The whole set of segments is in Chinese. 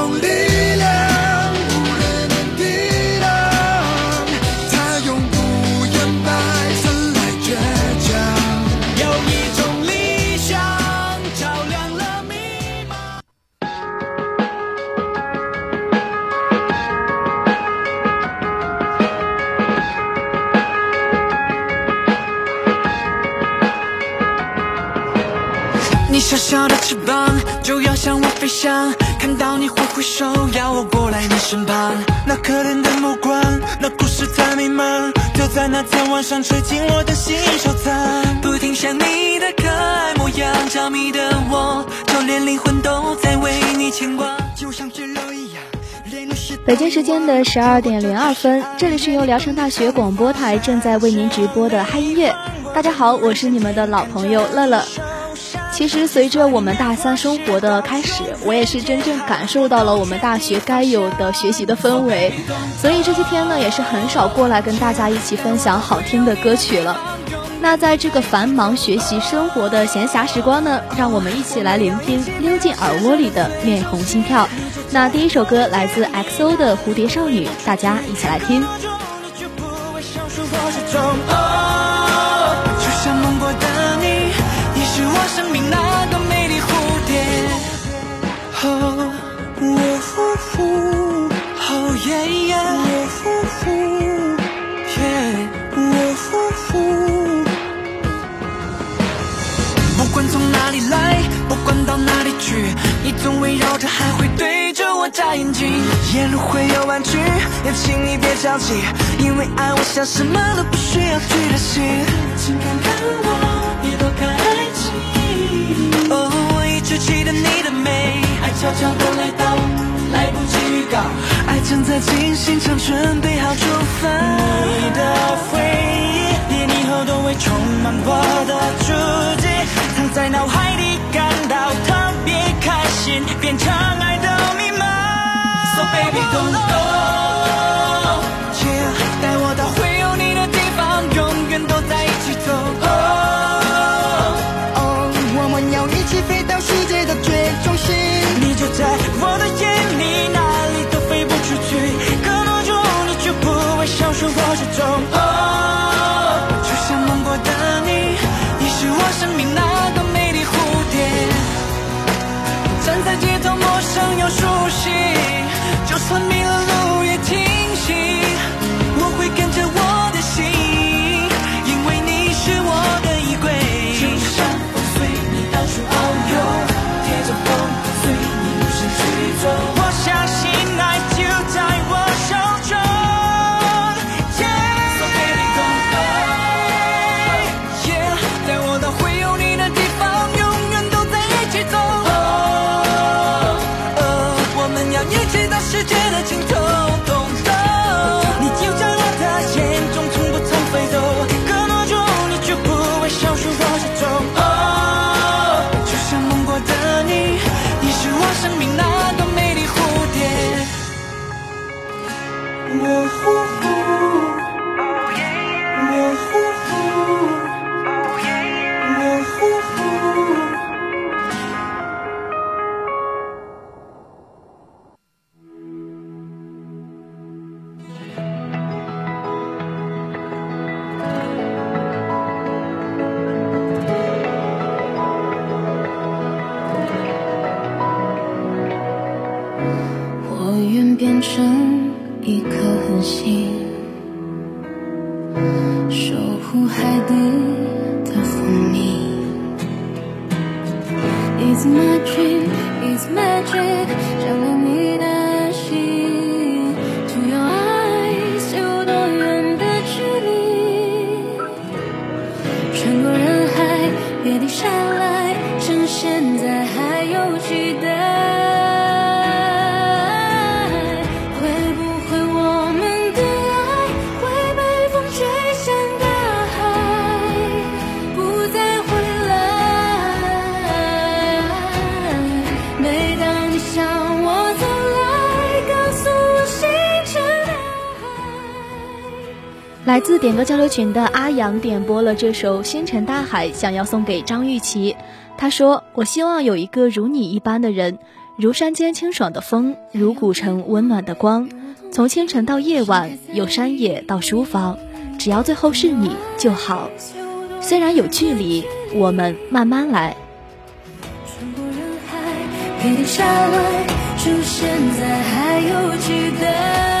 种力量。小小的翅膀就要向我飞翔，看到你挥挥手，要我过来你身旁。那可怜的目光，那故事太迷茫，就在那天晚上吹进我的心收藏。不停想你的可爱模样，着迷的我，就连灵魂都在为你牵挂，就像血肉一样。北京时间的十二点零二分，这里是由聊城大学广播台正在为您直播的嗨音乐。大家好，我是你们的老朋友乐乐。其实，随着我们大三生活的开始，我也是真正感受到了我们大学该有的学习的氛围。所以这些天呢，也是很少过来跟大家一起分享好听的歌曲了。那在这个繁忙学习生活的闲暇时光呢，让我们一起来聆听溜进耳窝里的面红心跳。那第一首歌来自 XO 的《蝴蝶少女》，大家一起来听。对着我眨眼睛。沿路会有弯曲，也请你别着急，因为爱我想什么都不需要去担心。请看看我，别躲开。爱情。哦，我一直记得你的美，爱悄悄的来到，来不及预告，爱正在进行正，准备好出发。你的回忆，连以后都会充满光穿过人海，越底下来，趁现在还有。自点歌交流群的阿阳点播了这首《星辰大海》，想要送给张玉琪。他说：“我希望有一个如你一般的人，如山间清爽的风，如古城温暖的光。从清晨到夜晚，由山野到书房，只要最后是你就好。虽然有距离，我们慢慢来。”出现在还有期待。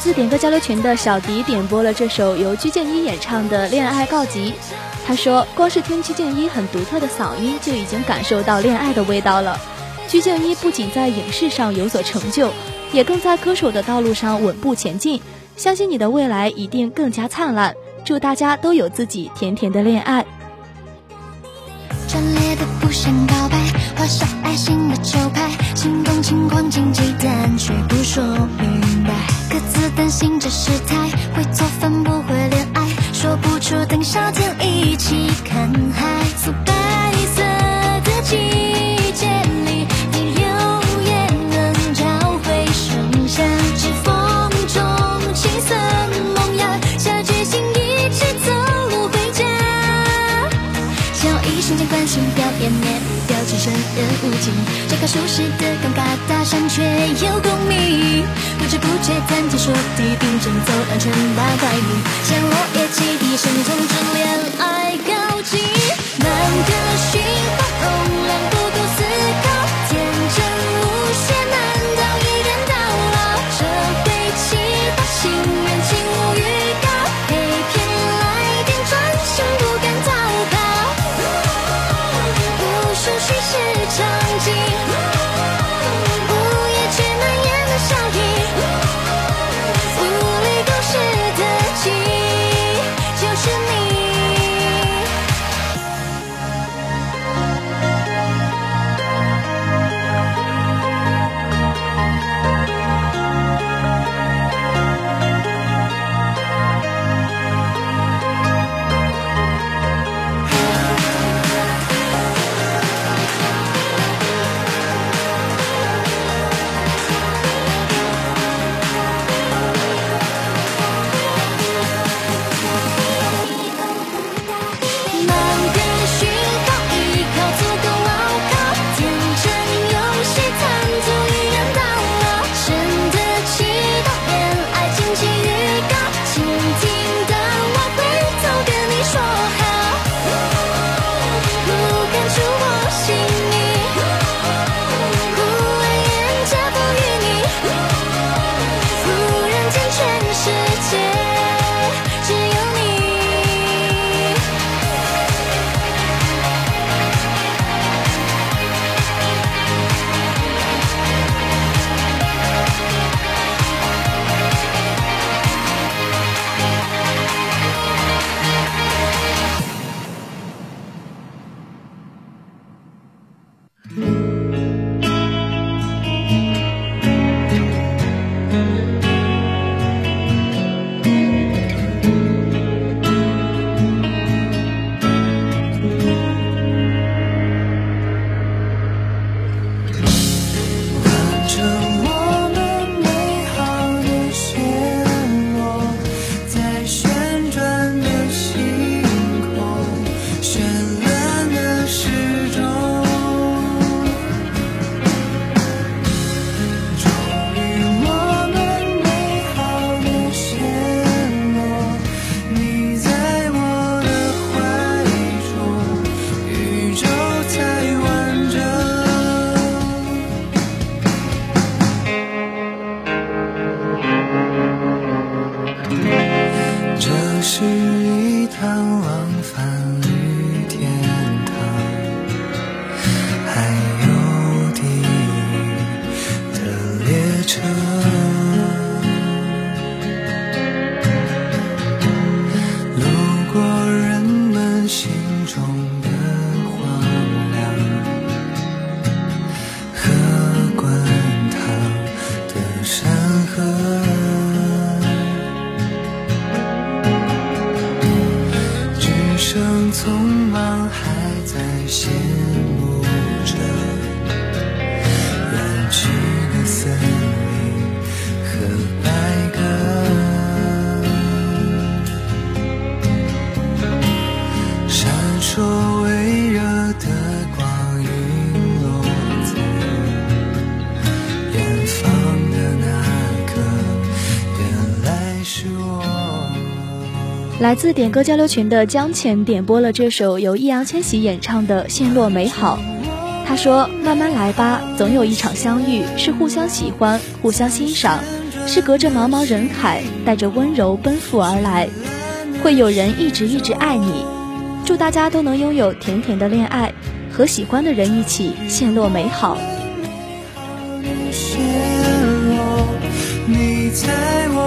自点歌交流群的小迪点播了这首由鞠婧祎演唱的《恋爱告急》。他说：“光是听鞠婧祎很独特的嗓音，就已经感受到恋爱的味道了。鞠婧祎不仅在影视上有所成就，也更在歌手的道路上稳步前进。相信你的未来一定更加灿烂。祝大家都有自己甜甜的恋爱。”专烈的不想告白，画上爱心的球拍，心动轻狂禁忌，但却不说明白，自担心着失态，会做饭不会恋爱。说不出等夏天一起看海，素白色的的无尽。这个舒适的尴尬，搭讪却有共鸣，不知不。觉谈天说地，并肩走安全八百米，像落叶起地，生从这恋爱告急，满个心红这点歌交流群的江浅点播了这首由易烊千玺演唱的《陷落美好》。他说：“慢慢来吧，总有一场相遇，是互相喜欢、互相欣赏，是隔着茫茫人海，带着温柔奔赴而来，会有人一直一直爱你。祝大家都能拥有甜甜的恋爱，和喜欢的人一起陷落美好。”你在我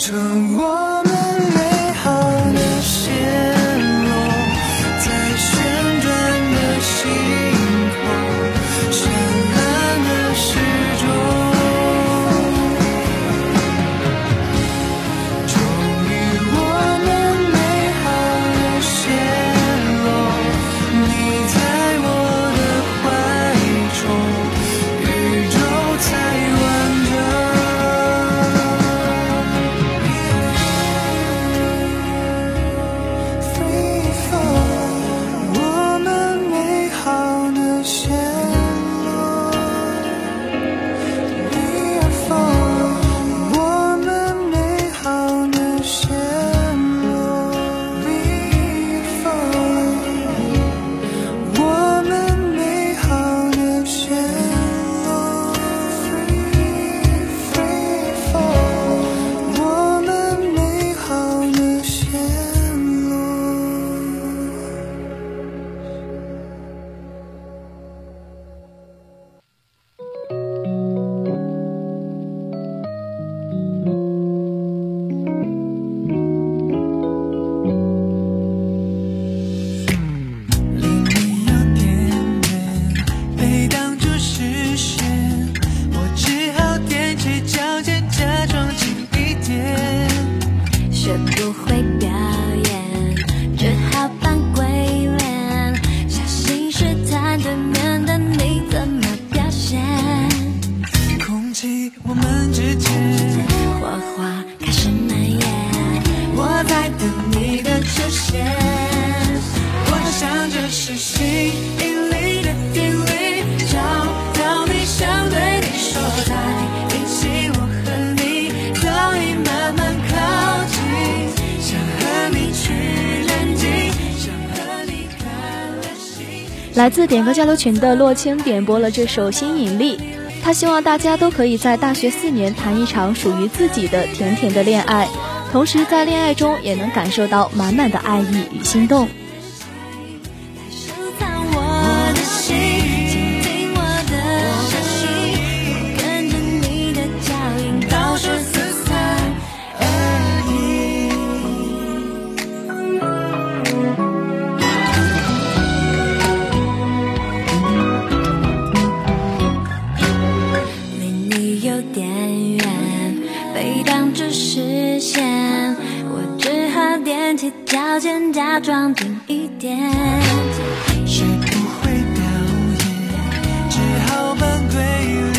趁我们。是心引力的定律，找到你，想对你说，在一起，我和你早已慢慢靠近，想和你去南极，想和你看流星。来自点歌交流群的洛青点播了这首《新引力》，他希望大家都可以在大学四年谈一场属于自己的甜甜的恋爱，同时在恋爱中也能感受到满满的爱意与心动。脚尖，假装近一点。学不会表演，只好扮鬼脸，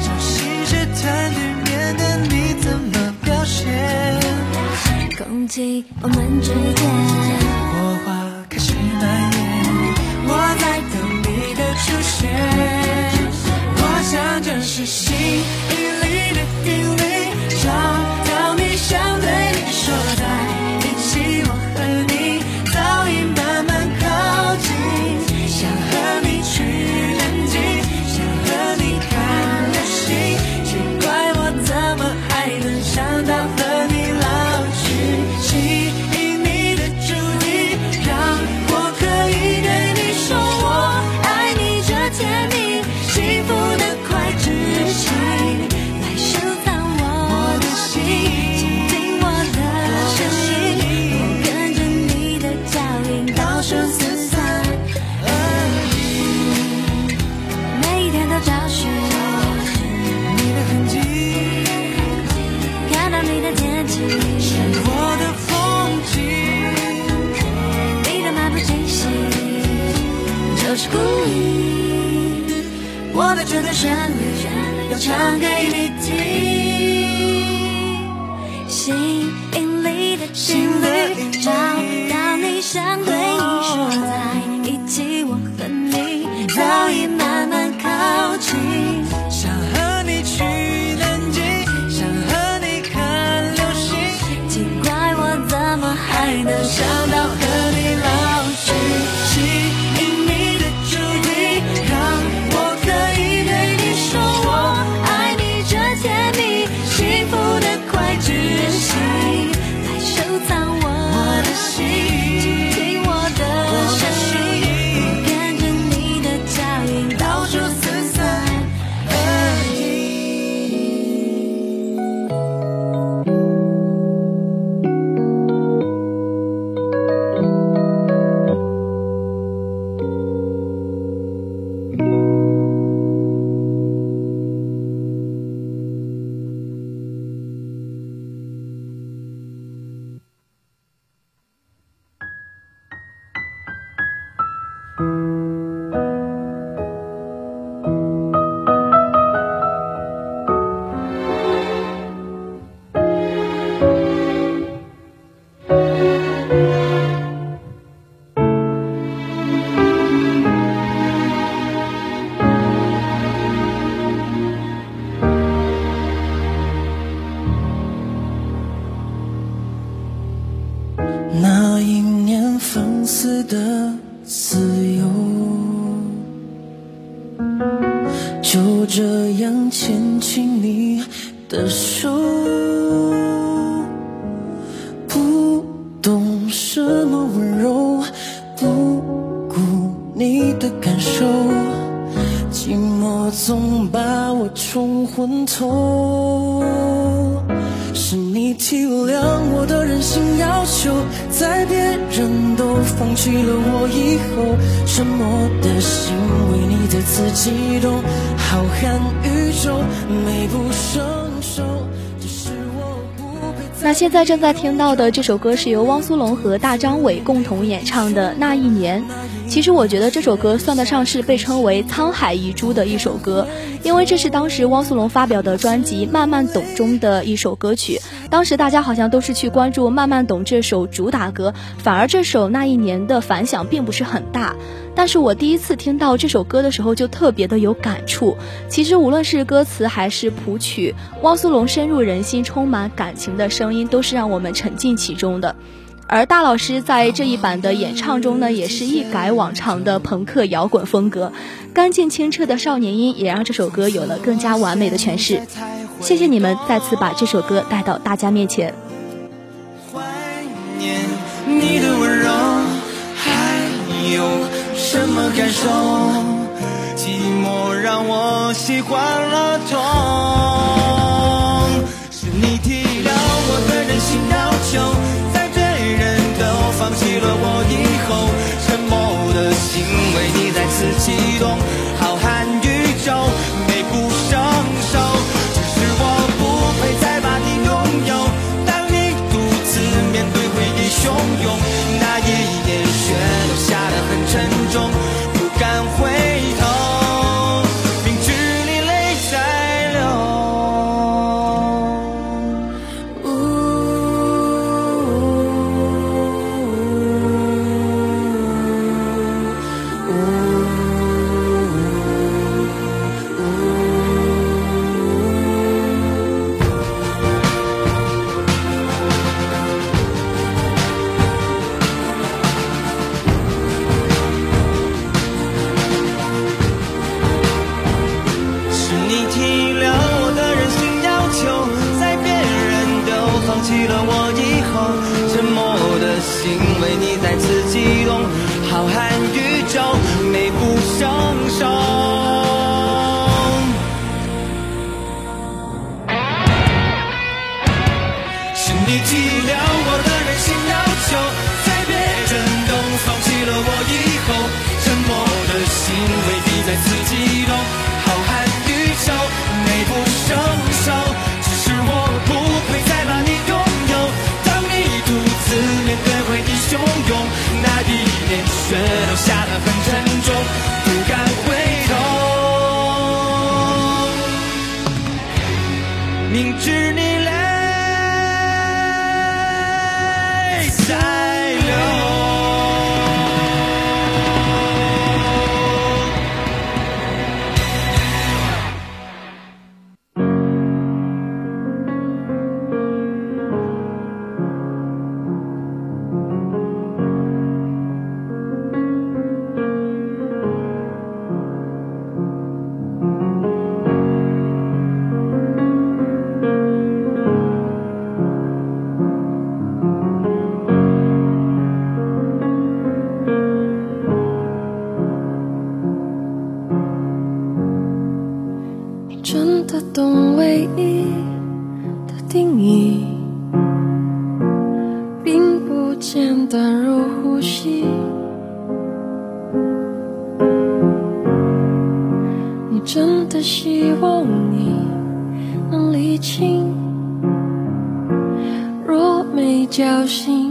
小心试探对面的你怎么表现。空气我们之间，火花开始蔓延，我在等你的出现。我想这是心引力的定律，找到你，想对你说，在那现在正在听到的这首歌是由汪苏泷和大张伟共同演唱的《那一年》。其实我觉得这首歌算得上是被称为沧海遗珠的一首歌，因为这是当时汪苏泷发表的专辑《慢慢懂》中的一首歌曲。当时大家好像都是去关注《慢慢懂》这首主打歌，反而这首那一年的反响并不是很大。但是我第一次听到这首歌的时候，就特别的有感触。其实无论是歌词还是谱曲，汪苏泷深入人心、充满感情的声音，都是让我们沉浸其中的。而大老师在这一版的演唱中呢，也是一改往常的朋克摇滚风格，干净清澈的少年音也让这首歌有了更加完美的诠释。谢谢你们再次把这首歌带到大家面前。怀念你的温柔，还有什么感受？寂寞让我习惯了痛，自己懂。雪都下得很沉重，不敢回头，明知你轻。若没交心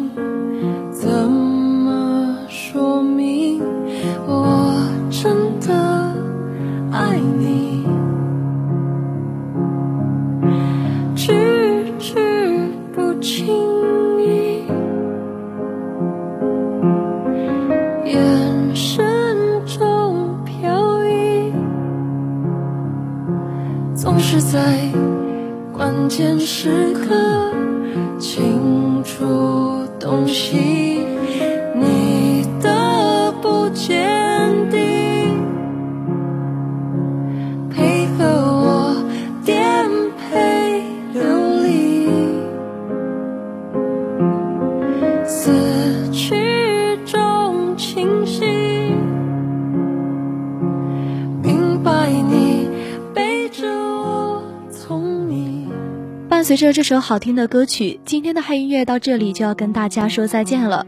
随着这首好听的歌曲，今天的嗨音乐到这里就要跟大家说再见了。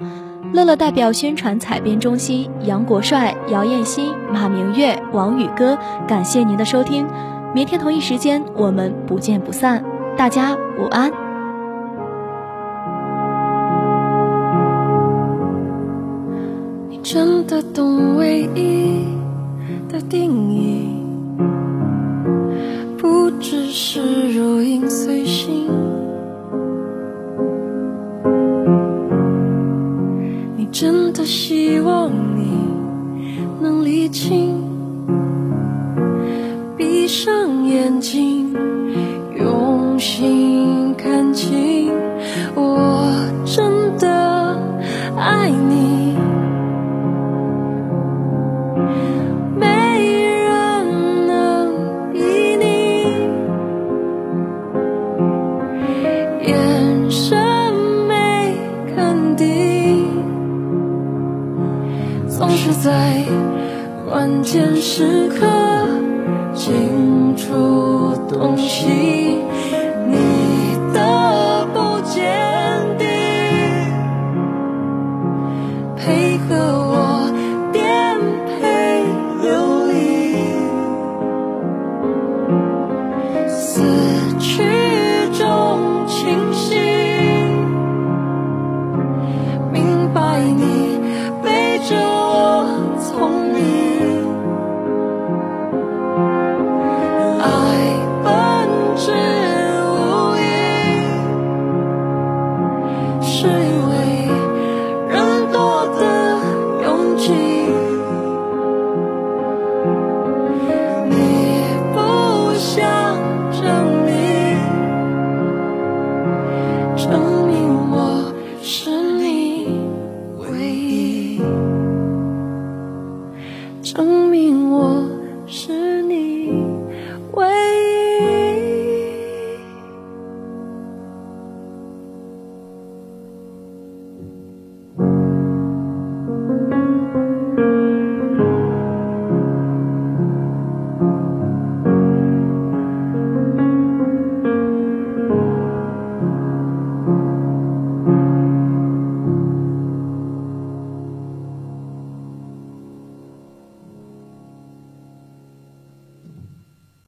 乐乐代表宣传采编中心杨国帅、姚艳欣、马明月、王宇歌，感谢您的收听。明天同一时间我们不见不散，大家午安。你真的懂唯一的定义，不只是如影随形。你真的希望你能理清，闭上眼睛，用心看清，我真的爱你。